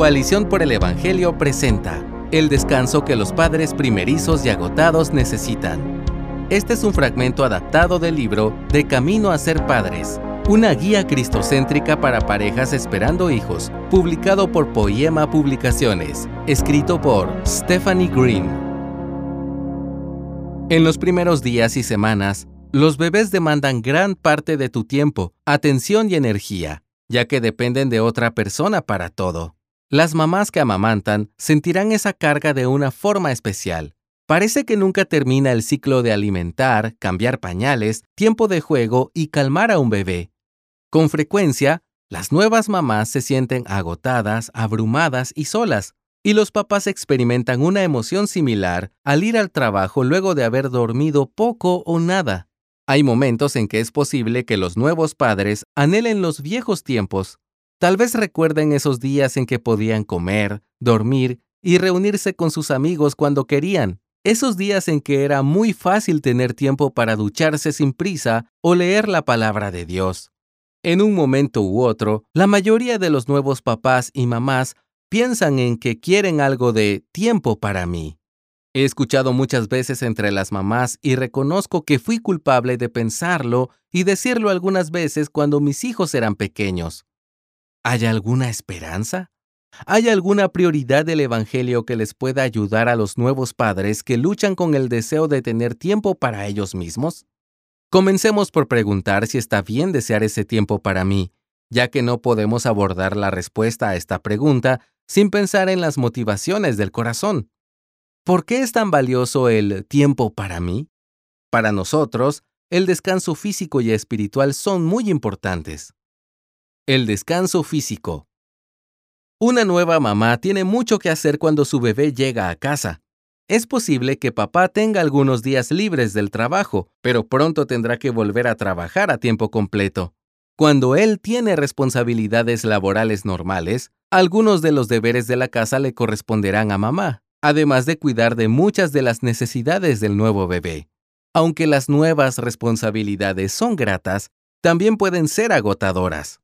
Coalición por el Evangelio presenta el descanso que los padres primerizos y agotados necesitan. Este es un fragmento adaptado del libro De Camino a ser Padres, una guía cristocéntrica para parejas esperando hijos, publicado por Poema Publicaciones, escrito por Stephanie Green. En los primeros días y semanas, los bebés demandan gran parte de tu tiempo, atención y energía, ya que dependen de otra persona para todo. Las mamás que amamantan sentirán esa carga de una forma especial. Parece que nunca termina el ciclo de alimentar, cambiar pañales, tiempo de juego y calmar a un bebé. Con frecuencia, las nuevas mamás se sienten agotadas, abrumadas y solas, y los papás experimentan una emoción similar al ir al trabajo luego de haber dormido poco o nada. Hay momentos en que es posible que los nuevos padres anhelen los viejos tiempos, Tal vez recuerden esos días en que podían comer, dormir y reunirse con sus amigos cuando querían. Esos días en que era muy fácil tener tiempo para ducharse sin prisa o leer la palabra de Dios. En un momento u otro, la mayoría de los nuevos papás y mamás piensan en que quieren algo de tiempo para mí. He escuchado muchas veces entre las mamás y reconozco que fui culpable de pensarlo y decirlo algunas veces cuando mis hijos eran pequeños. ¿Hay alguna esperanza? ¿Hay alguna prioridad del Evangelio que les pueda ayudar a los nuevos padres que luchan con el deseo de tener tiempo para ellos mismos? Comencemos por preguntar si está bien desear ese tiempo para mí, ya que no podemos abordar la respuesta a esta pregunta sin pensar en las motivaciones del corazón. ¿Por qué es tan valioso el tiempo para mí? Para nosotros, el descanso físico y espiritual son muy importantes. El descanso físico. Una nueva mamá tiene mucho que hacer cuando su bebé llega a casa. Es posible que papá tenga algunos días libres del trabajo, pero pronto tendrá que volver a trabajar a tiempo completo. Cuando él tiene responsabilidades laborales normales, algunos de los deberes de la casa le corresponderán a mamá, además de cuidar de muchas de las necesidades del nuevo bebé. Aunque las nuevas responsabilidades son gratas, también pueden ser agotadoras.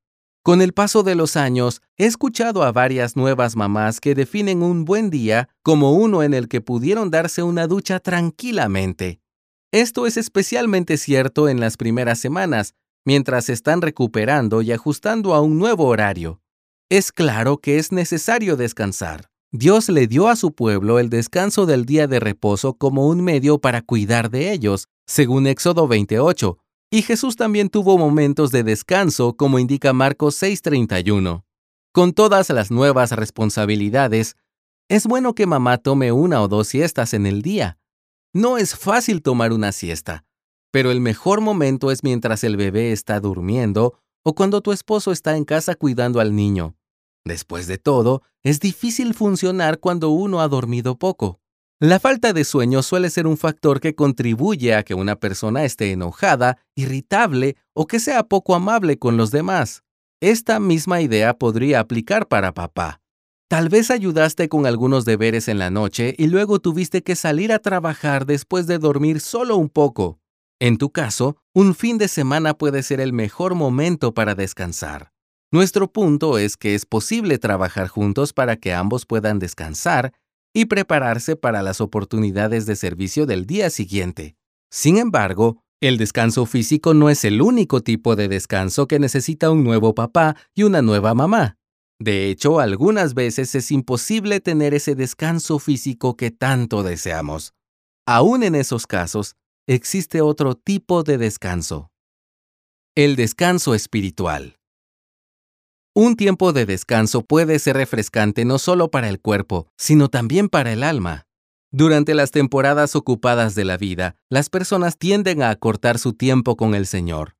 Con el paso de los años, he escuchado a varias nuevas mamás que definen un buen día como uno en el que pudieron darse una ducha tranquilamente. Esto es especialmente cierto en las primeras semanas, mientras están recuperando y ajustando a un nuevo horario. Es claro que es necesario descansar. Dios le dio a su pueblo el descanso del día de reposo como un medio para cuidar de ellos, según Éxodo 28, y Jesús también tuvo momentos de descanso, como indica Marcos 6:31. Con todas las nuevas responsabilidades, es bueno que mamá tome una o dos siestas en el día. No es fácil tomar una siesta, pero el mejor momento es mientras el bebé está durmiendo o cuando tu esposo está en casa cuidando al niño. Después de todo, es difícil funcionar cuando uno ha dormido poco. La falta de sueño suele ser un factor que contribuye a que una persona esté enojada, irritable o que sea poco amable con los demás. Esta misma idea podría aplicar para papá. Tal vez ayudaste con algunos deberes en la noche y luego tuviste que salir a trabajar después de dormir solo un poco. En tu caso, un fin de semana puede ser el mejor momento para descansar. Nuestro punto es que es posible trabajar juntos para que ambos puedan descansar y prepararse para las oportunidades de servicio del día siguiente. Sin embargo, el descanso físico no es el único tipo de descanso que necesita un nuevo papá y una nueva mamá. De hecho, algunas veces es imposible tener ese descanso físico que tanto deseamos. Aún en esos casos, existe otro tipo de descanso. El descanso espiritual. Un tiempo de descanso puede ser refrescante no solo para el cuerpo, sino también para el alma. Durante las temporadas ocupadas de la vida, las personas tienden a acortar su tiempo con el Señor.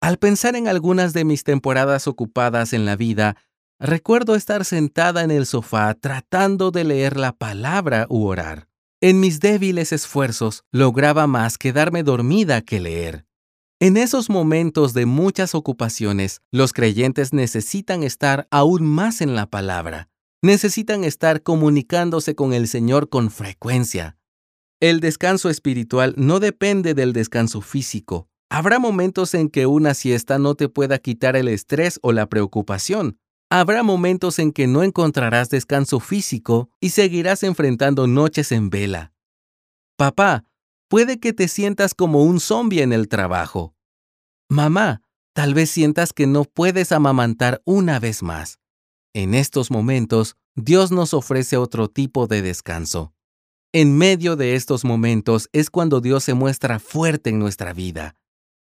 Al pensar en algunas de mis temporadas ocupadas en la vida, recuerdo estar sentada en el sofá tratando de leer la palabra u orar. En mis débiles esfuerzos lograba más quedarme dormida que leer. En esos momentos de muchas ocupaciones, los creyentes necesitan estar aún más en la palabra. Necesitan estar comunicándose con el Señor con frecuencia. El descanso espiritual no depende del descanso físico. Habrá momentos en que una siesta no te pueda quitar el estrés o la preocupación. Habrá momentos en que no encontrarás descanso físico y seguirás enfrentando noches en vela. Papá, puede que te sientas como un zombie en el trabajo. Mamá, tal vez sientas que no puedes amamantar una vez más. En estos momentos, Dios nos ofrece otro tipo de descanso. En medio de estos momentos es cuando Dios se muestra fuerte en nuestra vida.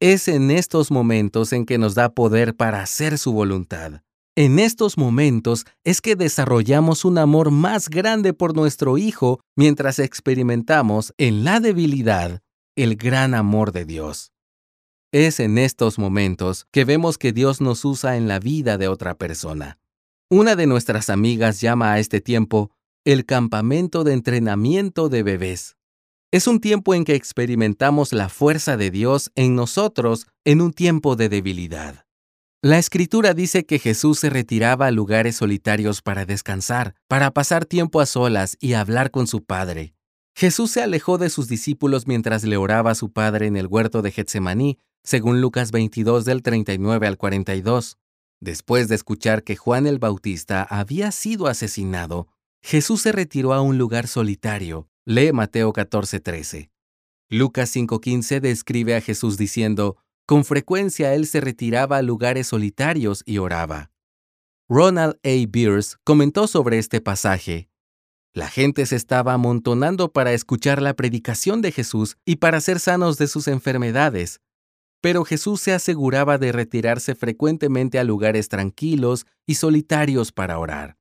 Es en estos momentos en que nos da poder para hacer su voluntad. En estos momentos es que desarrollamos un amor más grande por nuestro Hijo mientras experimentamos en la debilidad el gran amor de Dios. Es en estos momentos que vemos que Dios nos usa en la vida de otra persona. Una de nuestras amigas llama a este tiempo el campamento de entrenamiento de bebés. Es un tiempo en que experimentamos la fuerza de Dios en nosotros en un tiempo de debilidad. La escritura dice que Jesús se retiraba a lugares solitarios para descansar, para pasar tiempo a solas y hablar con su Padre. Jesús se alejó de sus discípulos mientras le oraba a su Padre en el huerto de Getsemaní, según Lucas 22 del 39 al 42. Después de escuchar que Juan el Bautista había sido asesinado, Jesús se retiró a un lugar solitario. Lee Mateo 14:13. Lucas 5:15 describe a Jesús diciendo, con frecuencia él se retiraba a lugares solitarios y oraba. Ronald A. Beers comentó sobre este pasaje. La gente se estaba amontonando para escuchar la predicación de Jesús y para ser sanos de sus enfermedades, pero Jesús se aseguraba de retirarse frecuentemente a lugares tranquilos y solitarios para orar.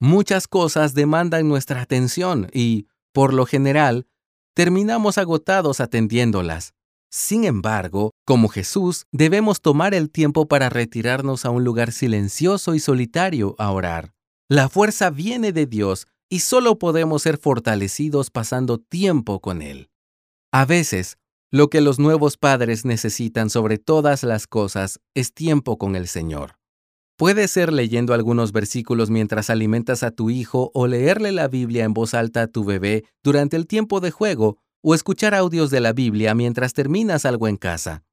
Muchas cosas demandan nuestra atención y, por lo general, terminamos agotados atendiéndolas. Sin embargo, como Jesús, debemos tomar el tiempo para retirarnos a un lugar silencioso y solitario a orar. La fuerza viene de Dios y solo podemos ser fortalecidos pasando tiempo con Él. A veces, lo que los nuevos padres necesitan sobre todas las cosas es tiempo con el Señor. Puede ser leyendo algunos versículos mientras alimentas a tu hijo o leerle la Biblia en voz alta a tu bebé durante el tiempo de juego o escuchar audios de la Biblia mientras terminas algo en casa.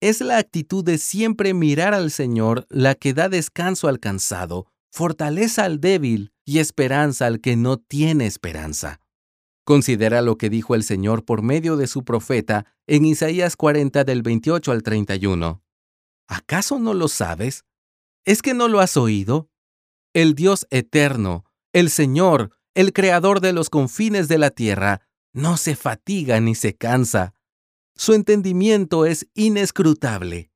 Es la actitud de siempre mirar al Señor la que da descanso al cansado, fortaleza al débil y esperanza al que no tiene esperanza. Considera lo que dijo el Señor por medio de su profeta en Isaías 40 del 28 al 31. ¿Acaso no lo sabes? ¿Es que no lo has oído? El Dios eterno, el Señor, el Creador de los confines de la tierra, no se fatiga ni se cansa. Su entendimiento es inescrutable.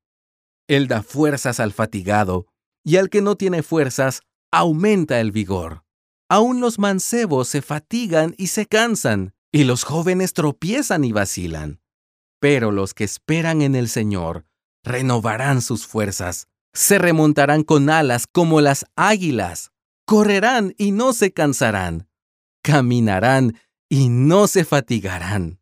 Él da fuerzas al fatigado, y al que no tiene fuerzas, aumenta el vigor. Aún los mancebos se fatigan y se cansan, y los jóvenes tropiezan y vacilan. Pero los que esperan en el Señor renovarán sus fuerzas se remontarán con alas como las águilas, correrán y no se cansarán, caminarán y no se fatigarán.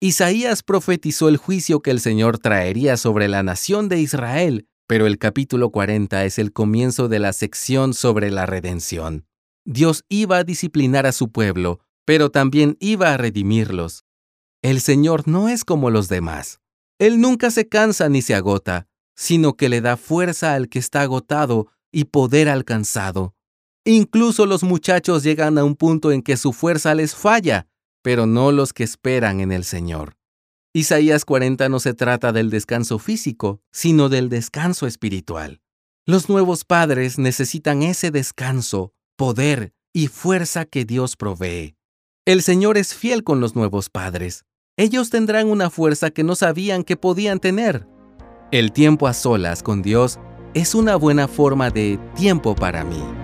Isaías profetizó el juicio que el Señor traería sobre la nación de Israel, pero el capítulo 40 es el comienzo de la sección sobre la redención. Dios iba a disciplinar a su pueblo, pero también iba a redimirlos. El Señor no es como los demás. Él nunca se cansa ni se agota, sino que le da fuerza al que está agotado y poder alcanzado. Incluso los muchachos llegan a un punto en que su fuerza les falla, pero no los que esperan en el Señor. Isaías 40 no se trata del descanso físico, sino del descanso espiritual. Los nuevos padres necesitan ese descanso, poder y fuerza que Dios provee. El Señor es fiel con los nuevos padres. Ellos tendrán una fuerza que no sabían que podían tener. El tiempo a solas con Dios es una buena forma de tiempo para mí.